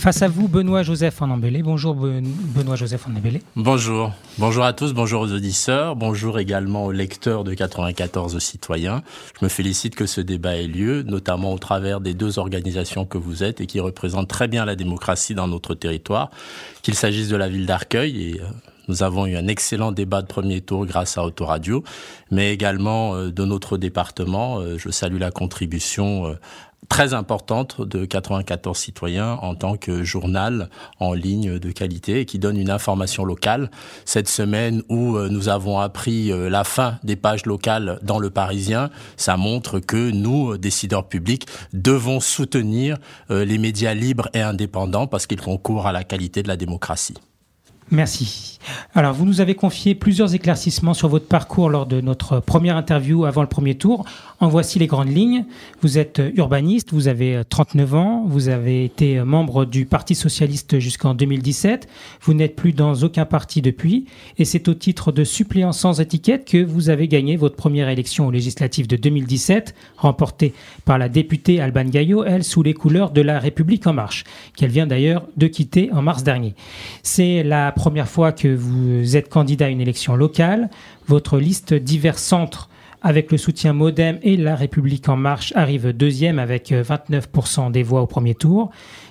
Face à vous, Benoît Joseph en embellé. Bonjour Benoît Joseph en embellé. Bonjour. Bonjour à tous, bonjour aux auditeurs, bonjour également aux lecteurs de 94 citoyens. Je me félicite que ce débat ait lieu, notamment au travers des deux organisations que vous êtes et qui représentent très bien la démocratie dans notre territoire, qu'il s'agisse de la ville d'Arcueil et euh, nous avons eu un excellent débat de premier tour grâce à Autoradio, mais également euh, de notre département. Euh, je salue la contribution euh, très importante de 94 citoyens en tant que journal en ligne de qualité qui donne une information locale. Cette semaine où nous avons appris la fin des pages locales dans le Parisien, ça montre que nous, décideurs publics, devons soutenir les médias libres et indépendants parce qu'ils concourent à la qualité de la démocratie. Merci. Alors, vous nous avez confié plusieurs éclaircissements sur votre parcours lors de notre première interview avant le premier tour. En voici les grandes lignes. Vous êtes urbaniste, vous avez 39 ans, vous avez été membre du Parti socialiste jusqu'en 2017. Vous n'êtes plus dans aucun parti depuis. Et c'est au titre de suppléant sans étiquette que vous avez gagné votre première élection aux législatives de 2017, remportée par la députée Alban Gaillot, elle, sous les couleurs de la République En Marche, qu'elle vient d'ailleurs de quitter en mars dernier. C'est la première fois que vous êtes candidat à une élection locale. Votre liste divers centres avec le soutien Modem et La République en marche arrive deuxième avec 29% des voix au premier tour.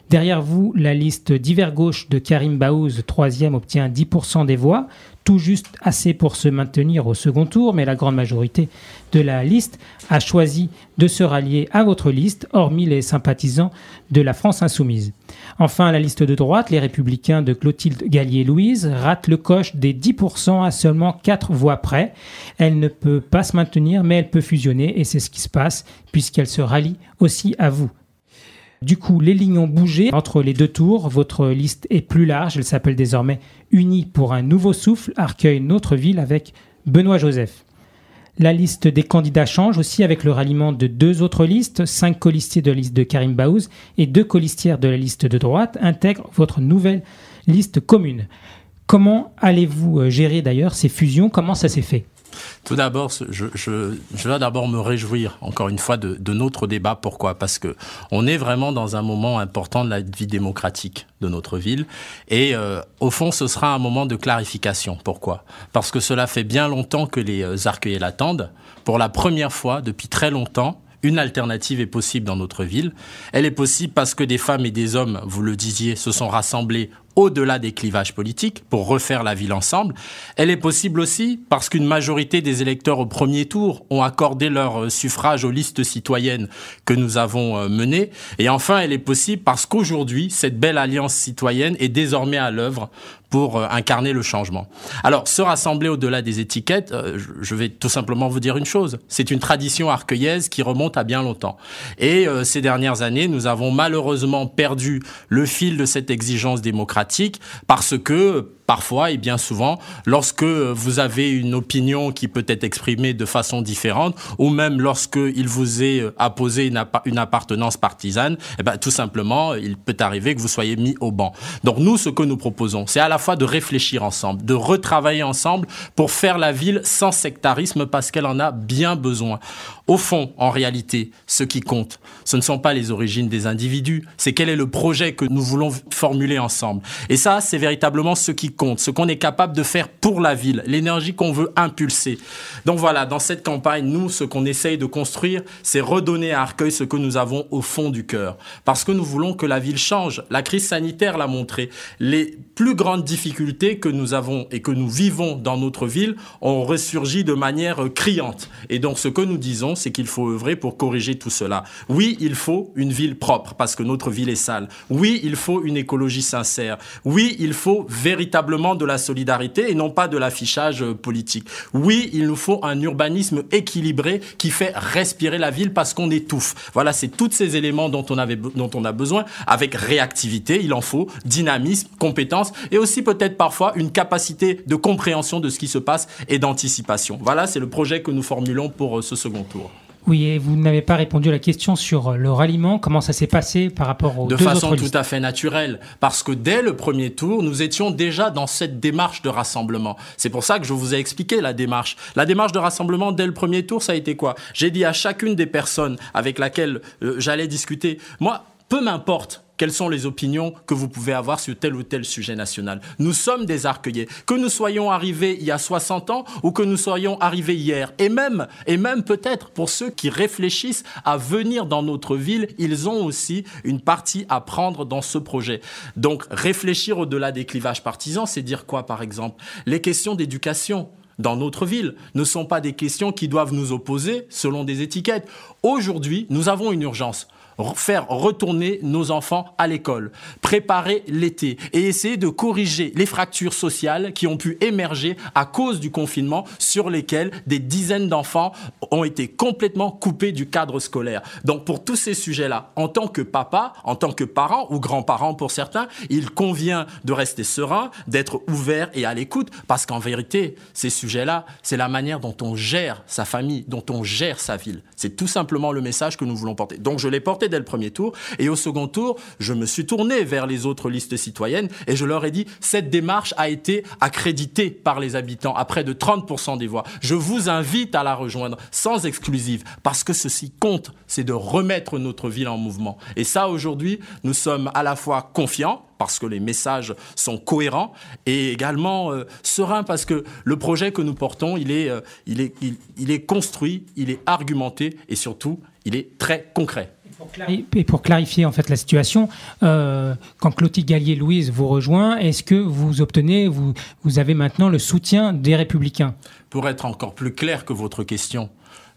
Derrière vous, la liste divers gauche de Karim Baouz, troisième, obtient 10% des voix, tout juste assez pour se maintenir au second tour, mais la grande majorité de la liste a choisi de se rallier à votre liste, hormis les sympathisants de la France insoumise. Enfin, la liste de droite, les républicains de Clotilde Gallier-Louise, rate le coche des 10% à seulement 4 voix près. Elle ne peut pas se maintenir, mais elle peut fusionner, et c'est ce qui se passe, puisqu'elle se rallie aussi à vous. Du coup, les lignes ont bougé entre les deux tours. Votre liste est plus large. Elle s'appelle désormais Unis pour un nouveau souffle, Arcueil, notre ville, avec Benoît Joseph. La liste des candidats change aussi avec le ralliement de deux autres listes. Cinq colistiers de la liste de Karim Baouz et deux colistières de la liste de droite intègrent votre nouvelle liste commune. Comment allez-vous euh, gérer d'ailleurs ces fusions? Comment ça s'est fait? Tout d'abord, je, je, d'abord me réjouir, encore une fois, de, de, notre débat. Pourquoi? Parce que on est vraiment dans un moment important de la vie démocratique de notre ville. Et euh, au fond, ce sera un moment de clarification. Pourquoi? Parce que cela fait bien longtemps que les euh, arcueillers l'attendent. Pour la première fois, depuis très longtemps, une alternative est possible dans notre ville. Elle est possible parce que des femmes et des hommes, vous le disiez, se sont rassemblés au-delà des clivages politiques pour refaire la ville ensemble. Elle est possible aussi parce qu'une majorité des électeurs au premier tour ont accordé leur euh, suffrage aux listes citoyennes que nous avons euh, menées. Et enfin, elle est possible parce qu'aujourd'hui, cette belle alliance citoyenne est désormais à l'œuvre pour euh, incarner le changement. Alors, se rassembler au-delà des étiquettes, je vais tout simplement vous dire une chose. C'est une tradition arcueillaise qui remonte à bien longtemps. Et ces dernières années, nous avons malheureusement perdu le fil de cette exigence démocratique parce que parfois et bien souvent, lorsque vous avez une opinion qui peut être exprimée de façon différente, ou même lorsque il vous est apposé une, une appartenance partisane, eh ben, tout simplement, il peut arriver que vous soyez mis au banc. Donc nous, ce que nous proposons, c'est à la fois de réfléchir ensemble, de retravailler ensemble pour faire la ville sans sectarisme parce qu'elle en a bien besoin. Au fond, en réalité, ce qui compte, ce ne sont pas les origines des individus, c'est quel est le projet que nous voulons formuler ensemble. Et ça, c'est véritablement ce qui compte, ce qu'on est capable de faire pour la ville, l'énergie qu'on veut impulser. Donc voilà, dans cette campagne, nous, ce qu'on essaye de construire, c'est redonner à Arcueil ce que nous avons au fond du cœur. Parce que nous voulons que la ville change. La crise sanitaire l'a montré. Les plus grandes difficultés que nous avons et que nous vivons dans notre ville ont ressurgi de manière criante. Et donc ce que nous disons, c'est qu'il faut œuvrer pour corriger tout cela. Oui, il faut une ville propre parce que notre ville est sale. Oui, il faut une écologie sincère. Oui, il faut véritablement de la solidarité et non pas de l'affichage politique. Oui, il nous faut un urbanisme équilibré qui fait respirer la ville parce qu'on étouffe. Voilà, c'est tous ces éléments dont on, avait, dont on a besoin avec réactivité, il en faut, dynamisme, compétence et aussi peut-être parfois une capacité de compréhension de ce qui se passe et d'anticipation. Voilà, c'est le projet que nous formulons pour euh, ce second tour. Oui, et vous n'avez pas répondu à la question sur le ralliement. Comment ça s'est passé par rapport aux de deux façon autres tout à fait naturelle, parce que dès le premier tour, nous étions déjà dans cette démarche de rassemblement. C'est pour ça que je vous ai expliqué la démarche. La démarche de rassemblement dès le premier tour, ça a été quoi? J'ai dit à chacune des personnes avec laquelle euh, j'allais discuter, moi, peu m'importe quelles sont les opinions que vous pouvez avoir sur tel ou tel sujet national. Nous sommes des arcueillers. Que nous soyons arrivés il y a 60 ans ou que nous soyons arrivés hier. Et même, et même peut-être pour ceux qui réfléchissent à venir dans notre ville, ils ont aussi une partie à prendre dans ce projet. Donc réfléchir au-delà des clivages partisans, c'est dire quoi par exemple? Les questions d'éducation dans notre ville ne sont pas des questions qui doivent nous opposer selon des étiquettes. Aujourd'hui, nous avons une urgence faire retourner nos enfants à l'école, préparer l'été et essayer de corriger les fractures sociales qui ont pu émerger à cause du confinement sur lesquelles des dizaines d'enfants ont été complètement coupés du cadre scolaire. Donc pour tous ces sujets-là, en tant que papa, en tant que parent ou grand-parent pour certains, il convient de rester serein, d'être ouvert et à l'écoute parce qu'en vérité, ces sujets-là, c'est la manière dont on gère sa famille, dont on gère sa ville. C'est tout simplement le message que nous voulons porter. Donc je l'ai porté dès le premier tour. Et au second tour, je me suis tourné vers les autres listes citoyennes et je leur ai dit, cette démarche a été accréditée par les habitants à près de 30% des voix. Je vous invite à la rejoindre sans exclusive parce que ceci compte, c'est de remettre notre ville en mouvement. Et ça, aujourd'hui, nous sommes à la fois confiants parce que les messages sont cohérents et également euh, sereins parce que le projet que nous portons, il est, euh, il, est, il est construit, il est argumenté et surtout, il est très concret. Et pour clarifier en fait la situation, euh, quand Clotilde Gallier-Louise vous rejoint, est-ce que vous obtenez, vous, vous avez maintenant le soutien des Républicains? Pour être encore plus clair que votre question,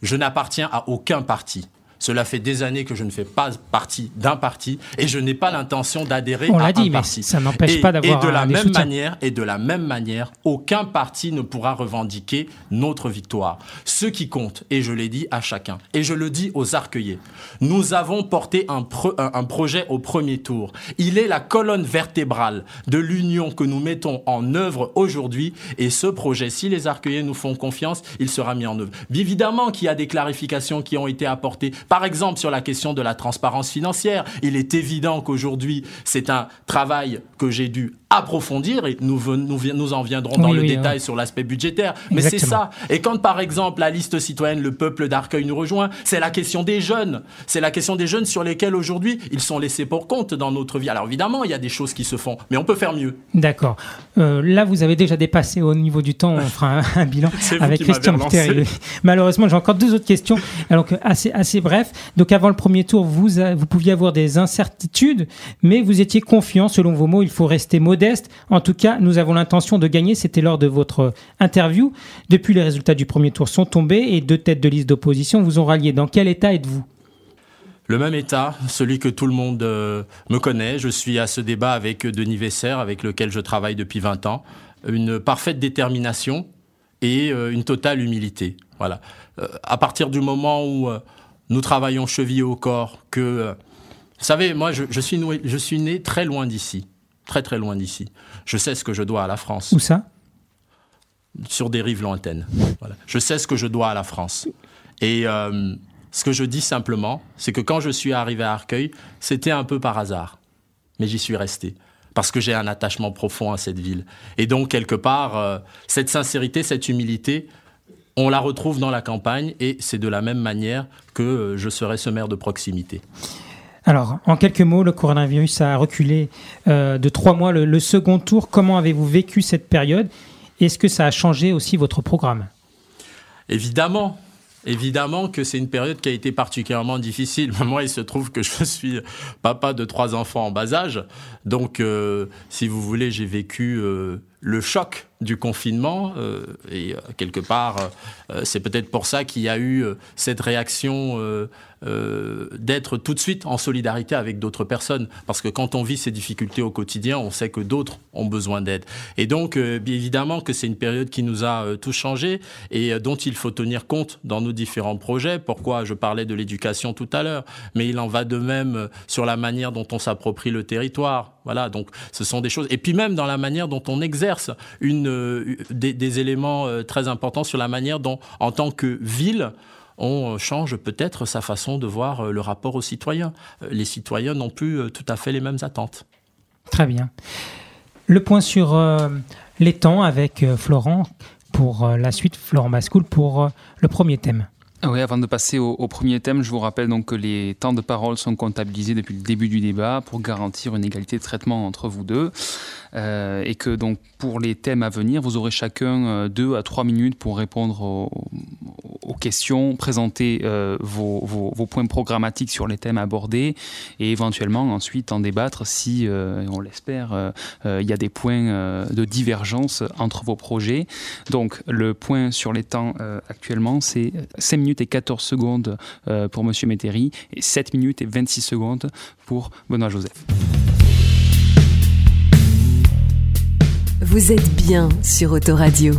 je n'appartiens à aucun parti. Cela fait des années que je ne fais pas partie d'un parti et je n'ai pas l'intention d'adhérer à un dit, parti. Mais ça n'empêche pas d'avoir et de la même manière et de la même manière, aucun parti ne pourra revendiquer notre victoire. Ce qui compte, et je l'ai dit à chacun, et je le dis aux arcueillers, nous avons porté un, un projet au premier tour. Il est la colonne vertébrale de l'union que nous mettons en œuvre aujourd'hui et ce projet, si les arcueillers nous font confiance, il sera mis en œuvre. Évidemment qu'il y a des clarifications qui ont été apportées par exemple, sur la question de la transparence financière, il est évident qu'aujourd'hui, c'est un travail que j'ai dû approfondir et nous, nous, nous en viendrons dans le détail sur l'aspect budgétaire. Mais c'est ça. Et quand par exemple la liste citoyenne, le peuple d'Arcueil nous rejoint, c'est la question des jeunes. C'est la question des jeunes sur lesquels aujourd'hui ils sont laissés pour compte dans notre vie. Alors évidemment, il y a des choses qui se font, mais on peut faire mieux. D'accord. Euh, là, vous avez déjà dépassé au niveau du temps. On fera un, bilan avec Christian Malheureusement, j'ai encore deux autres questions. Alors assez, assez bref. Donc avant le premier tour, vous, vous pouviez avoir des incertitudes, mais vous étiez confiant. Selon vos mots, il faut rester modeste en tout cas, nous avons l'intention de gagner. C'était lors de votre interview. Depuis, les résultats du premier tour sont tombés et deux têtes de liste d'opposition vous ont rallié. Dans quel état êtes-vous? Le même état, celui que tout le monde euh, me connaît. Je suis à ce débat avec Denis Vesser, avec lequel je travaille depuis 20 ans. Une parfaite détermination et euh, une totale humilité. Voilà. Euh, à partir du moment où nous travaillons chevillés au corps, que... vous savez, moi, je suis né très loin d'ici très très loin d'ici. Je sais ce que je dois à la France. Où ça? Sur des rives lointaines. Je sais ce que je dois à la France. Et euh, ce que je dis simplement, c'est que quand je suis arrivé à Arcueil, c'était un peu par hasard. Mais j'y suis resté. Parce que j'ai un attachement profond à cette ville. Et donc, quelque part, euh, cette sincérité, cette humilité, on la retrouve dans la campagne et c'est de la même manière que euh, je serai ce maire de proximité. Alors, en quelques mots, le coronavirus a reculé euh, de trois mois le, second tour. Comment avez-vous vécu cette période? Est-ce que ça a changé aussi votre programme? Évidemment. Évidemment que c'est une période qui a été particulièrement difficile. Moi, il se trouve que je suis papa de trois enfants en bas âge. Donc, euh, si vous voulez, j'ai vécu euh, le choc du confinement. et quelque part, c'est peut-être pour ça qu'il y a eu cette réaction euh, d'être tout de suite en solidarité avec d'autres personnes. Parce que quand on vit ces difficultés au quotidien, on sait que d'autres ont besoin d'aide. Et donc, euh, évidemment que c'est une période qui nous a euh, tout changé et dont il faut tenir compte dans nos différents projets. Pourquoi je parlais de l'éducation tout à l'heure, mais il en va de même sur la manière dont on s'approprie le territoire. Voilà, donc ce sont des choses. Et puis même dans la manière dont on exerce une, des, des éléments très importants sur la manière dont, en tant que ville, on change peut-être sa façon de voir euh, le rapport aux citoyens. Euh, les citoyens n'ont plus euh, tout à fait les mêmes attentes. Très bien. Le point sur les temps avec Florent pour la suite, Florent Mascoul pour le premier thème. Oui, avant de passer au, premier thème, je vous rappelle donc que les temps de parole sont comptabilisés depuis le début du débat pour garantir une égalité de traitement entre vous deux. Euh, et que donc pour les thèmes à venir, vous aurez chacun euh, deux à trois minutes pour répondre aux, questions, présenter euh, vos, points programmatiques sur les thèmes abordés et éventuellement ensuite en débattre si, on l'espère, il y a des points de divergence entre vos projets. Donc le point sur les temps actuellement, c'est 5 et 14 secondes pour Monsieur Métairie et 7 minutes et 26 secondes pour Benoît Joseph. Vous êtes bien sur Autoradio.